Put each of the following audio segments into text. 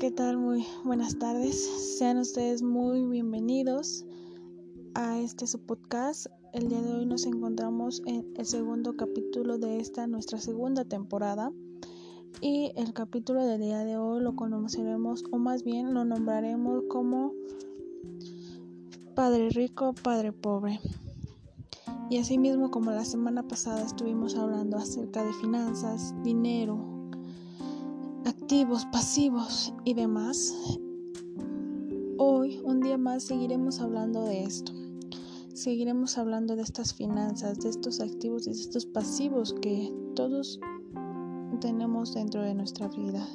¿qué tal? Muy buenas tardes. Sean ustedes muy bienvenidos a este su podcast. El día de hoy nos encontramos en el segundo capítulo de esta nuestra segunda temporada. Y el capítulo del día de hoy lo conoceremos o más bien lo nombraremos como Padre rico, Padre pobre. Y así mismo como la semana pasada estuvimos hablando acerca de finanzas, dinero, activos, pasivos y demás, hoy, un día más, seguiremos hablando de esto. Seguiremos hablando de estas finanzas, de estos activos y de estos pasivos que todos tenemos dentro de nuestra vida.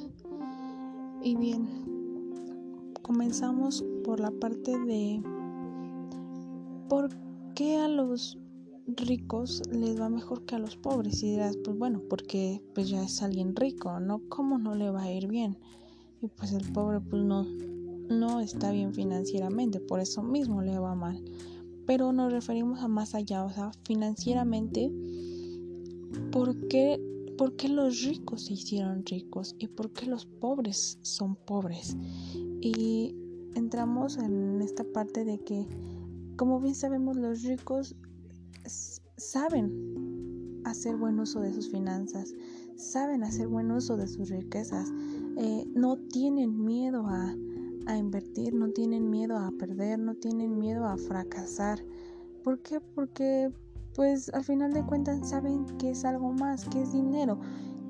Y bien, comenzamos por la parte de por qué a los ricos les va mejor que a los pobres. Y dirás pues bueno porque pues ya es alguien rico no cómo no le va a ir bien y pues el pobre pues no no está bien financieramente por eso mismo le va mal. Pero nos referimos a más allá o sea financieramente por qué, por qué los ricos se hicieron ricos y por qué los pobres son pobres y entramos en esta parte de que como bien sabemos los ricos saben hacer buen uso de sus finanzas, saben hacer buen uso de sus riquezas, eh, no tienen miedo a, a invertir, no tienen miedo a perder, no tienen miedo a fracasar. ¿Por qué? Porque pues al final de cuentas saben que es algo más, que es dinero,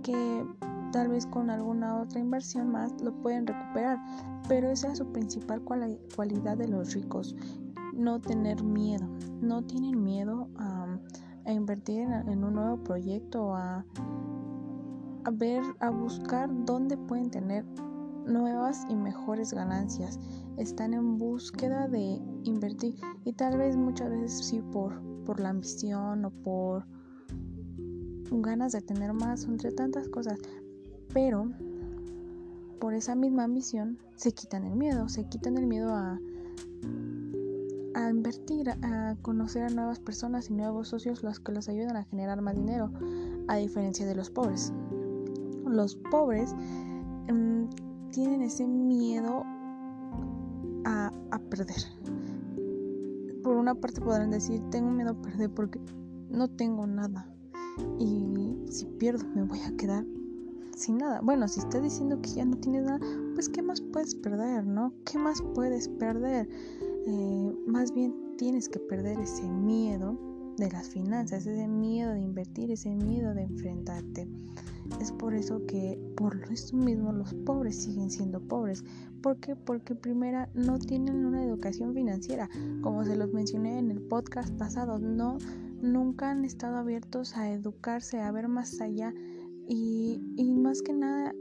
que tal vez con alguna otra inversión más lo pueden recuperar, pero esa es su principal cualidad de los ricos, no tener miedo, no tienen miedo a, invertir en, un nuevo proyecto, a, a ver, a buscar dónde pueden tener nuevas y mejores ganancias. Están en búsqueda de invertir y tal vez muchas veces sí por, por la ambición o por ganas de tener más, entre tantas cosas. Pero por esa misma ambición se quitan el miedo, se quitan el miedo a, a invertir, a conocer a nuevas personas y nuevos socios los que los ayudan a generar más dinero, a diferencia de los pobres. Los pobres em, tienen ese miedo a, perder. Por una parte podrán decir, tengo miedo a perder porque no tengo nada. Y si pierdo me voy a quedar sin nada. Bueno, si estás diciendo que ya no tienes nada, pues ¿qué más puedes perder, no? ¿Qué más puedes perder? Eh, más bien tienes que perder ese miedo de las finanzas, ese miedo de invertir, ese miedo de enfrentarte. Es por eso que por eso mismo los pobres siguen siendo pobres. ¿Por qué? Porque primera no tienen una educación financiera. Como se los mencioné en el podcast pasado, no nunca han estado abiertos a educarse, a ver más allá y, y más que nada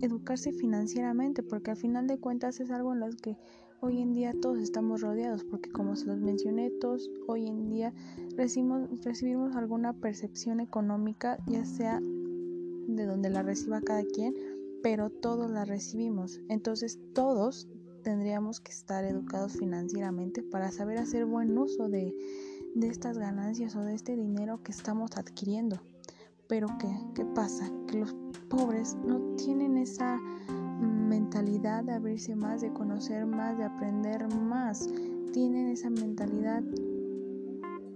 educarse financieramente, porque al final de cuentas es algo en lo que hoy en día todos estamos rodeados porque como se los mencioné todos hoy en día recibimos, recibimos alguna percepción económica ya sea de donde la reciba cada quien pero todos la recibimos entonces todos tendríamos que estar educados financieramente para saber hacer buen uso de, de estas ganancias o de este dinero que estamos adquiriendo pero ¿qué? ¿qué pasa? que los pobres no tienen esa de abrirse más, de conocer más, de aprender más. Tienen esa mentalidad,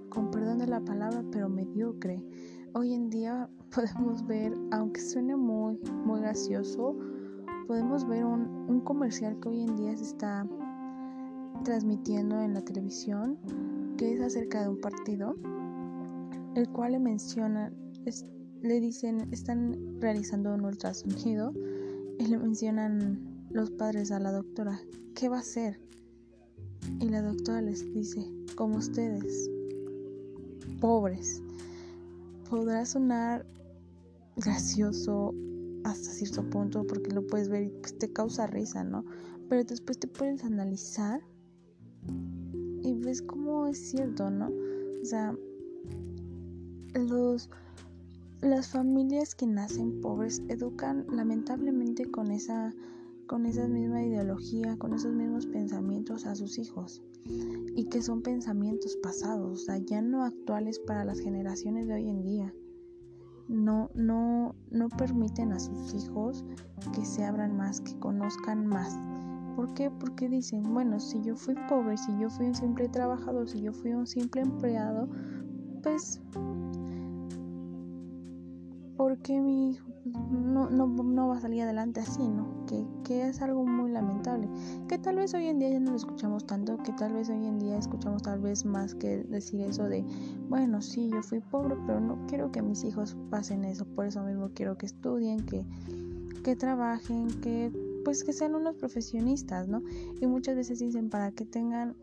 con perdón de la palabra, pero mediocre. Hoy en día podemos ver, aunque suene muy, muy gracioso, podemos ver un, un comercial que hoy en día se está transmitiendo en la televisión, que es acerca de un partido, el cual le menciona, le dicen, están realizando un ultrasonido y le mencionan los padres a la doctora, ¿qué va a hacer? Y la doctora les dice, como ustedes, pobres. Podrá sonar gracioso hasta cierto punto porque lo puedes ver y pues te causa risa, ¿no? Pero después te puedes analizar y ves cómo es cierto, ¿no? O sea, los las familias que nacen pobres educan lamentablemente con esa con esa misma ideología, con esos mismos pensamientos a sus hijos y que son pensamientos pasados, o sea, ya no actuales para las generaciones de hoy en día. no, no, no permiten a sus hijos que se abran más, que conozcan más. ¿Por qué? Porque dicen, bueno, si yo fui pobre, si yo fui un simple trabajador, si yo fui un simple empleado, pues, ¿por qué mi hijo no, no, no, va a salir adelante así, ¿no? Que, que, es algo muy lamentable. Que tal vez hoy en día ya no lo escuchamos tanto, que tal vez hoy en día escuchamos tal vez más que decir eso de, bueno, sí, yo fui pobre, pero no quiero que mis hijos pasen eso, por eso mismo quiero que estudien, que, que trabajen, que pues que sean unos profesionistas, ¿no? Y muchas veces dicen para que tengan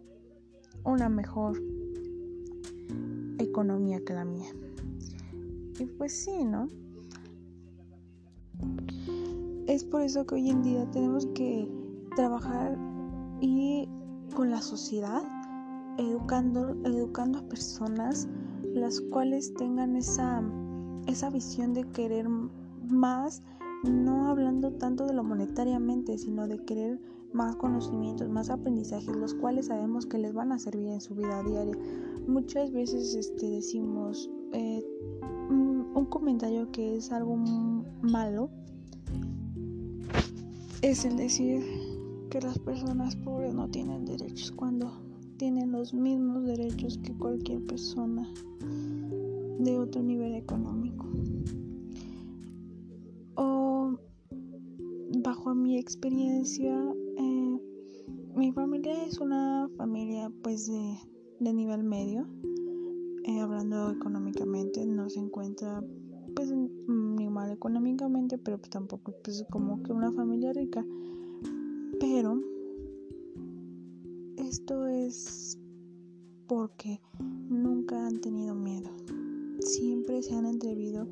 una mejor economía que la mía. Y pues sí, ¿no? Es por eso que hoy en día tenemos que trabajar y con la sociedad, educando, educando a personas las cuales tengan esa, esa visión de querer más, no hablando tanto de lo monetariamente, sino de querer más conocimientos, más aprendizajes, los cuales sabemos que les van a servir en su vida diaria. Muchas veces este, decimos eh, un comentario que es algo malo es el decir que las personas pobres no tienen derechos cuando tienen los mismos derechos que cualquier persona de otro nivel económico. O bajo mi experiencia, eh, mi familia es una familia pues de nivel medio, eh, hablando económicamente, no se encuentra pues ni mal económicamente, pero pues tampoco pues como que una familia rica. Pero esto es porque nunca han tenido miedo. Siempre se han atrevido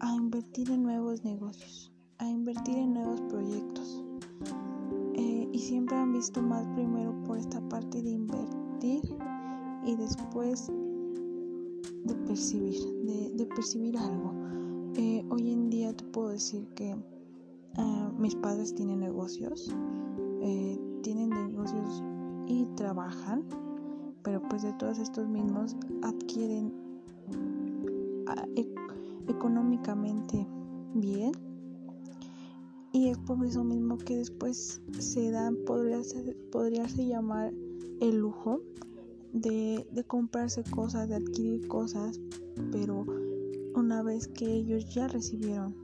a invertir en nuevos negocios, a invertir en nuevos proyectos. Eh, y siempre han visto más primero por esta parte de invertir y después de percibir, de, percibir algo. Eh, hoy en día te puedo decir que ah, mis padres tienen negocios, eh, tienen negocios y trabajan, pero pues de todos estos mismos adquieren ah, e, económicamente bien y es por eso mismo que después se dan, podría, podría llamar el lujo de, comprarse cosas, de adquirir cosas, pero una vez que ellos ya recibieron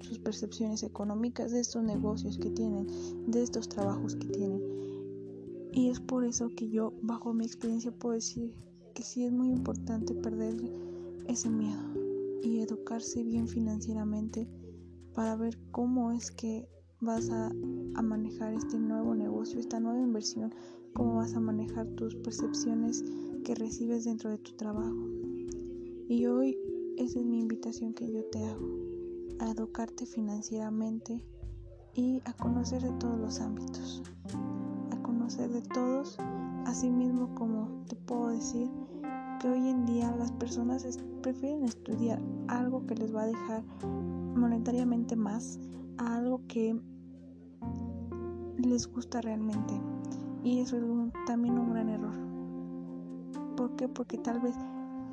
sus percepciones económicas de estos negocios que tienen, de estos trabajos que tienen. Y es por eso que yo, bajo mi experiencia, puedo decir que sí es muy importante perder ese miedo y educarse bien financieramente para ver cómo es que vas a, a manejar este nuevo negocio, esta nueva inversión cómo vas a manejar tus percepciones que recibes dentro de tu trabajo. Y hoy esa es mi invitación que yo te hago, a educarte financieramente y a conocer de todos los ámbitos, a conocer de todos, así mismo como te puedo decir que hoy en día las personas prefieren estudiar algo que les va a dejar monetariamente más a algo que les gusta realmente. Y eso es también un gran error. ¿Por qué? Porque tal vez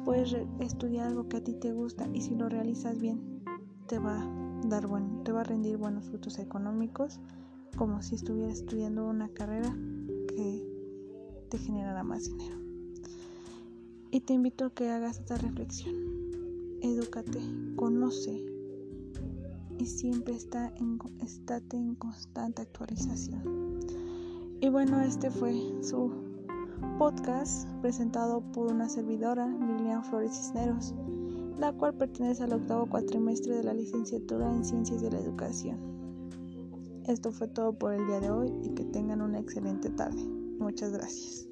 puedes estudiar algo que a ti te gusta y si lo realizas bien te va a dar bueno, te va a rendir buenos frutos económicos, como si estuvieras estudiando una carrera que te generará más dinero. Y te invito a que hagas esta reflexión. Edúcate, conoce y siempre está en, estate en constante actualización. Y bueno, este fue su podcast presentado por una servidora, Lilian Flores Cisneros, la cual pertenece al octavo cuatrimestre de la licenciatura en Ciencias de la Educación. Esto fue todo por el día de hoy y que tengan una excelente tarde. Muchas gracias.